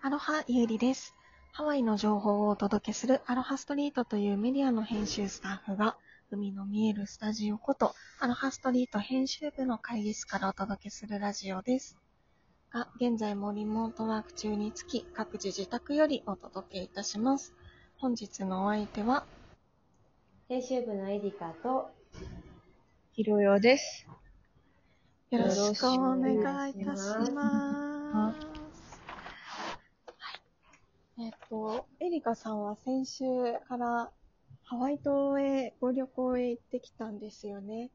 アロハゆうりです。ハワイの情報をお届けするアロハストリートというメディアの編集スタッフが、海の見えるスタジオこと、アロハストリート編集部の会議室からお届けするラジオです。が、現在もリモートワーク中につき、各自自宅よりお届けいたします。本日のお相手は、編集部のエリカと、ひろよです。よろしくお願いいたします。はい。えっ、と、エリカさんは先週からハワイ島へご旅行へ行ってきたんですよね。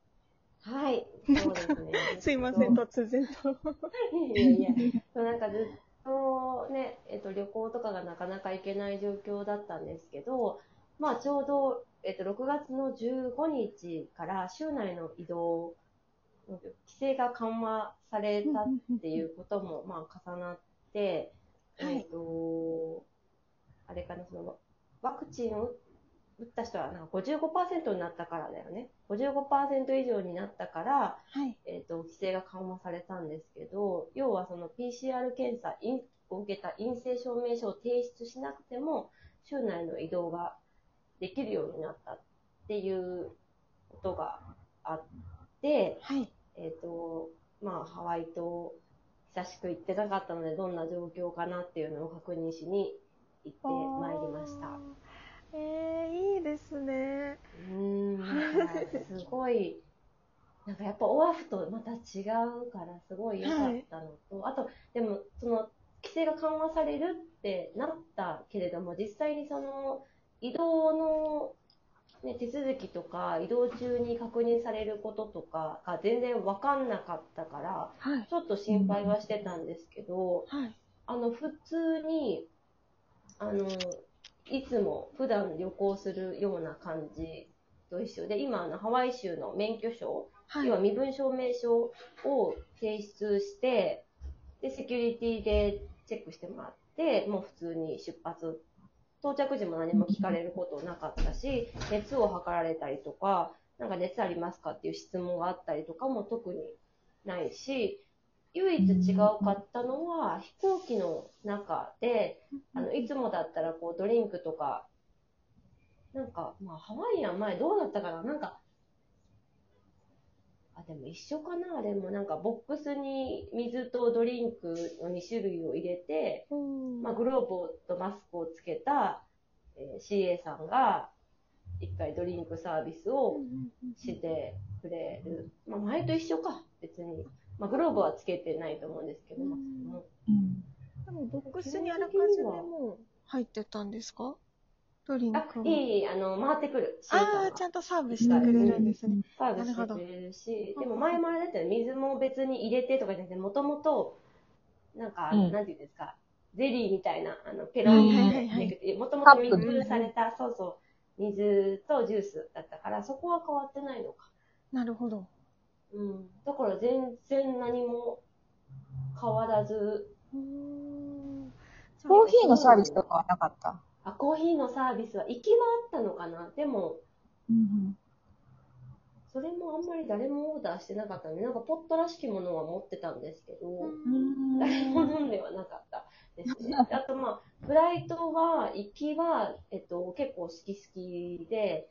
はい。そうですね。すいません、突然と。といやいや、そうなんかずっとね、えっと、旅行とかがなかなか行けない状況だったんですけど、まあ、ちょうど、えっと、6月の15日から州内の移動、規制が緩和されたっていうことも、まあ、重なって、はいえっと、あれかな、その、ワクチンを打った人はなんか55%になったからだよね。55%以上になったから、はい。えっ、と、規制が緩和されたんですけど、要はその PCR 検査陰を受けた陰性証明書を提出しなくても、州内の移動ができるようになったっていうことがあって、はい。えっ、と、まあ、ハワイ島、久しく行ってなかったので、どんな状況かなっていうのを確認しに行ってまいりました。えー、いいですね。うーん、すごい、なんかやっぱオアフとまた違うからすごい良かったのと、あと、でもその規制が緩和されるってなったけれども、実際にその移動の、ね、手続きとか移動中に確認されることとかが全然分かんなかったから、はい。ちょっと心配はしてたんですけど、はい。あの、普通に、あの、いつも普段旅行するような感じと一緒で、今、あの、ハワイ州の免許証、はい。要は身分証明書を提出して、で、セキュリティでチェックしてもらって、もう普通に出発。到着時も何も聞かれることなかったし、熱を測られたりとか、なんか熱ありますかっていう質問があったりとかも特にないし、唯一違うかったのは、飛行機の中で、あの、いつもだったらこうドリンクとか、なんか、まあハワイアン前どうだったかな？なんか、あ、でも一緒かな？でもなんかボックスに水とドリンクの2種類を入れて、うん。まあグローブとマスクをつけた、えー CA さんが一回ドリンクサービスをしてくれる。まあ前と一緒か、別に。まあグローブはつけてないと思うんですけど、マスクもでも、ボックスにあらかじめもう入ってたんですか？ドリンあ。いいあの、回ってくる。あはあ、ちゃんとサーブしてくれるんですね。サービスしてくれるし、でも前もあれだったよね、水も別に入れてとかじゃなくて、もともと、なんか、うんなんていうんですか、ゼリーみたいな、あの、ペロンはいはいはいで、もともと密封された、そうそう、水とジュースだったから、そこは変わってないのか。なるほど。うん。だから全然何も変わらず、うーんコーヒーのサービスとかはなかった？あ、コーヒーのサービスは、行きはあったのかな？でも、うんそれもあんまり誰もオーダーしてなかったので、なんかポットらしきものは持ってたんですけど、うん。誰も飲んではなかったですね。あとまあ、フライトは、行きは、えっと、結構好き好きで、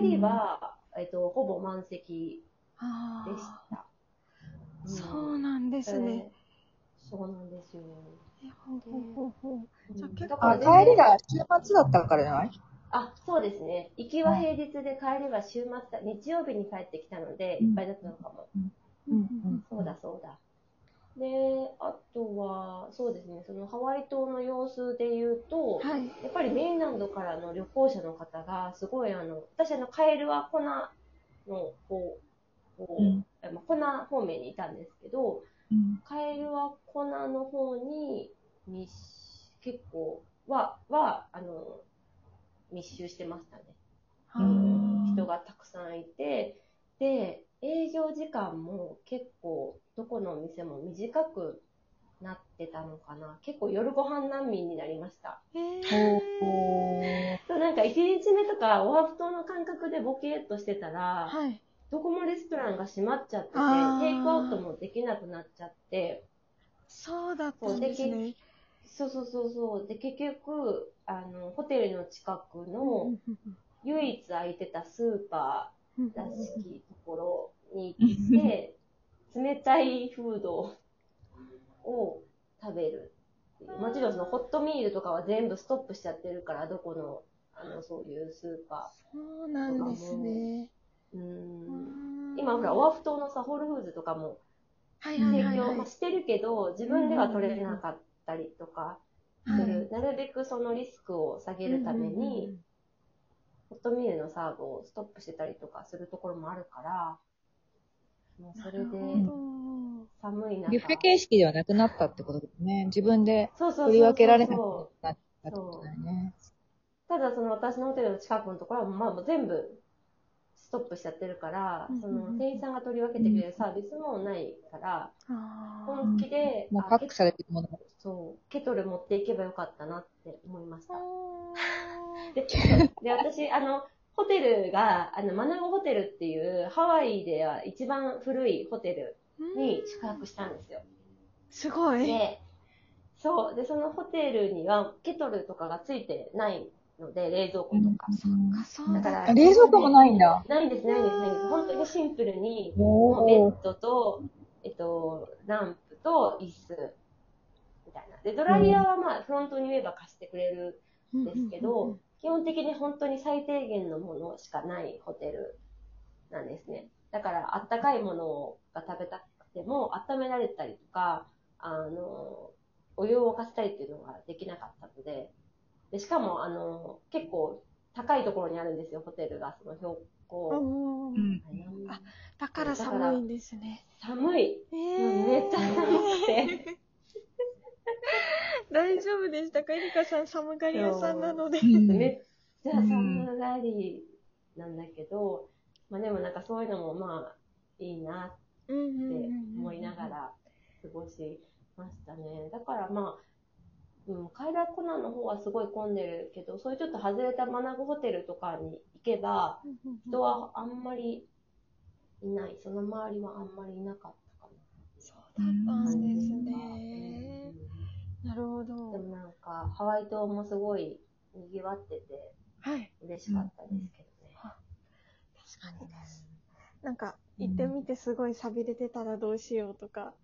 帰りは、えっと、ほぼ満席あでしあ、た。そうなんですね。えーそうなんですよ。えほうほうほうほうじゃあ結構あ、だから帰りが週末だったからじゃないあ、そうですね。行きは平日で帰りは週末だ、日曜日に帰ってきたので、うんいっぱいだったのかも。うんそうだそうだ。で、あとは、そうですね、そのハワイ島の様子で言うと、はい。やっぱりメインランドからの旅行者の方が、すごいあの、私あの、カエルはコナの方、こううんえまあ、コナ方面にいたんですけど、うん。カエルはコナの方に密、結構は、は、あの、密集してましたね。あー人がたくさんいて、で、営業時間も結構、どこのお店も短くなってたのかな。結構夜ご飯難民になりました。えほー、そうなんか1日目とかオアフ島の感覚でボケーっとしてたら、はい。どこもレストランが閉まっちゃってて、テイクアウトもできなくなっちゃって、そうだったんですね。そうそうそうそう。で、結局、あの、ホテルの近くの唯一空いてたスーパーらしきところに行って、冷たいフードを食べる。もちろんそのホットミールとかは全部ストップしちゃってるから、どこの、あの、そういうスーパそうなんですね。ー。う。うんん今ほら、オアフ島のさ、ホールフーズとかも提供、してるけど、自分では取れなかったりとかする。なるべくそのリスクを下げるために、ホットミールのサーブをストップしてたりとかするところもあるから、もうそれで寒い中。ビュッフェ形式ではなくなったってことですね。自分でそうそうそうそう取り分けられなくなったってことだよね。ただその私のホテルの近くのところは、まあもう全部ストップしちゃってるからうん、その店員さんが取り分けてくれるサービスもないから、本気で、あもうパックされてるものが。そう、ケトル持っていけばよかったなって思いました。あで、で私、あの、ホテルが、あの、マナゴホテルっていう、ハワイでは一番古いホテルーに宿泊したんですよ。すごい。で、そう。で、そのホテルにはケトルとかがついてないので、冷蔵庫とか。あ、そうだだから、あ冷蔵庫もないんだ。ないんです、ないんです、ないんです。本当にシンプルに、ベーッドと、えっと、ランプと椅子、みたいな。で、ドライヤーはまあ、フロントに言えば貸してくれるんですけど、基本的に本当に最低限のものしかないホテルなんですね。だから、あったかいものが食べたくても、温められたりとか、あの、お湯を沸かせたりっていうのができなかったので、でしかも、あの、結構高いところにあるんですよ、ホテルが。その標高。うんうんあだから寒いんですね。寒い。えうんめっちゃ寒くて。大丈夫でしたかエリカさん寒がり屋さんなので。うんめっちゃ寒がりなんだけど、まあでもなんかそういうのもまあいいなって思いながら過ごしましたね。だからまあ、うん、カイラコナの方はすごい混んでるけど、そういうちょっと外れたマナゴホテルとかに行けば、人はあんまりいない。その周りはあんまりいなかったかそうだったな。んですね。うんなるほでど。もなんか、ハワイ島もすごい賑わっててはい。嬉しかったですけどね。確かにです。なんか、行ってみてすごい寂れてたらどうしようとか。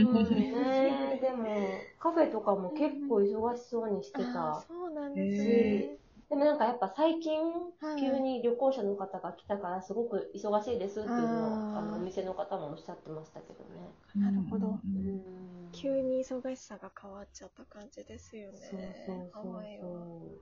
そうね。でも、カフェとかも結構忙しそうにしてた。そうなんですへね。でもなんかやっぱ最近、はい急に旅行者の方が来たからすごく忙しいですっていうのを、あの、お店の方もおっしゃってましたけどね。なるほどうん急に忙しさが変わっちゃった感じですよね。そうそうそう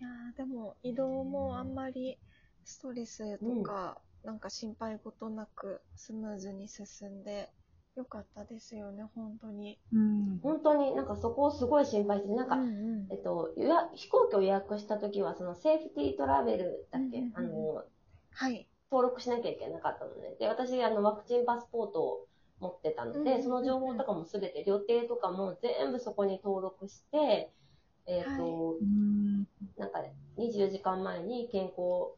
いやーでも移動もあんまりストレスとか、なんか心配事なくスムーズに進んでよかったですよね、本当に。うんう。本当になんかそこをすごい心配して、なんか、うんうんえっと、予約飛行機を予約した時は、そのセーフティートラベルだっけ、うんうんうんあの、はい。登録しなきゃいけなかったのね。で、私、あの、ワクチンパスポートを持ってたので、うんうんうんうんその情報とかもすべて、予定とかも全部そこに登録して、えっ、と、はいうんなんか、24時間前に健康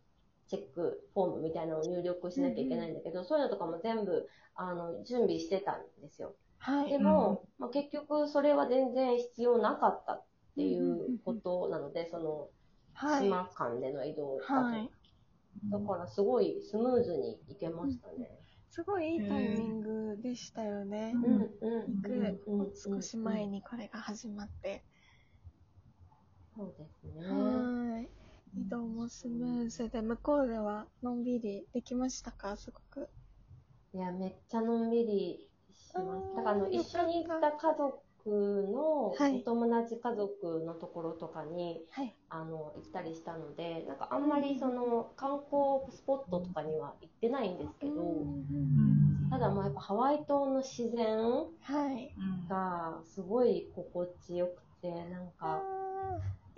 チェックフォームみたいなのを入力しなきゃいけないんだけど、そういうのとかも全部、あの、準備してたんですよ。はい。でも、まあ、結局それは全然必要なかったっていうことなので、その、はい。島間での移動だと。はい。だからすごいスムーズに行けましたね。すごいいいタイミングでしたよね。うんうん行くうんうん少し前にこれが始まって。そうですね。はい。移動もスムーズで、向こうではのんびりできましたか？すごく。いや、めっちゃのんびりします。だからあの、一緒に行った家族の、はいお友達家族のところとかに、はい。あの、行ったりしたので、なんかあんまりその、観光スポットとかには行ってないんですけど、ただもうやっぱハワイ島の自然はい。がすごい心地よくて、なんか、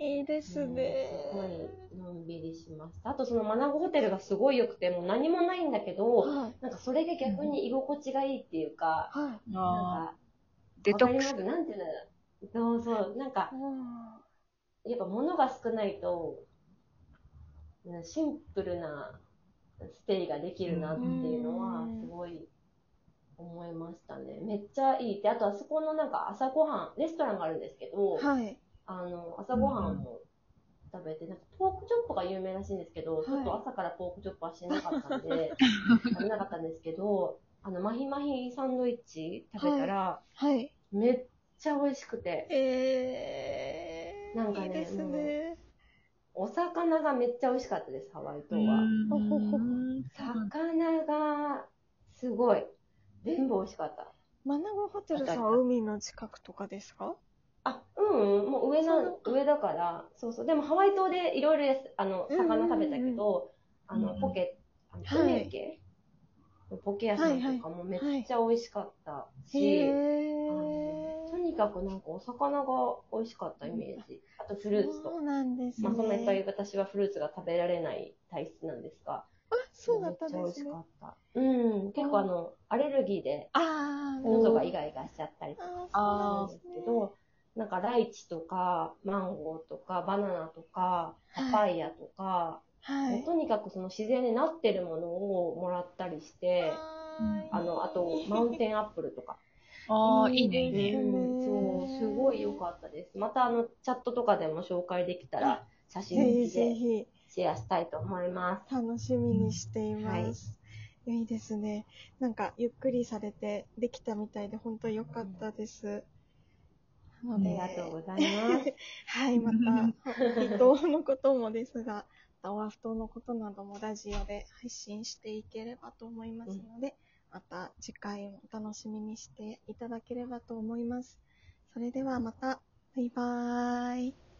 いいですね。すごいのんびりしました。あとそのマナゴホテルがすごい良くて、もう何もないんだけど、はい。なんかそれが逆に居心地がいいっていうか、はい。なんあか、デトックスわかります？なんていうんだろう。そうそう。なんか、やっぱ物が少ないと、うんシンプルなステイができるなっていうのはうん、すごい思いましたね。めっちゃいいって、あとあそこのなんか朝ごはん、レストランがあるんですけど、はい。あの、朝ごはんも食べて、なんかポークチョップが有名らしいんですけど、いちょっと朝からポークチョップはしてなかったんで、食べなかったんですけど、あの、マヒマヒサンドイッチ食べたら、はい。めっちゃ美味しくて、えー。なんかねいいですね。お魚がめっちゃ美味しかったです、ハワイ島は。魚がすごい。全部美味しかった。マナゴホテルさんは海の近くとかですか？あ、うん、うん、もう上な上だから、そうそう。でもハワイ島でいろいろあの、うんうんうん魚食べたけど、あの、うんポケ、あのはいポケのポケ屋さんとかもめっちゃ美味しかったし、とにかくなんかお魚が美味しかったイメージ。あとフルーツとそう。なんですね。まあそんないっぱい私はフルーツが食べられない体質なんですが、あ、そうだったんめっちゃ美味しですね。かった。うん、結構あの、アレルギーで喉がイガイガしちゃったりとかするんですけど、なんかライチとか、マンゴーとか、バナナとか、パパイヤとか、はい。とにかくその自然になってるものをもらったりして、あの、あと、マウンテンアップルとか。ああ、いいね、いいいね。ですねそう、すごい良かったです。またあの、チャットとかでも紹介できたら、写真でぜひシェアしたいと思います。楽しみにしています。いいですね。なんか、ゆっくりされてできたみたいで、本当に良かったです。なありがとうございます。はい、また、離島のこともですが、オアフ島のことなどもラジオで配信していければと思いますので、また次回もお楽しみにしていただければと思います。それではまた、バイバーイ。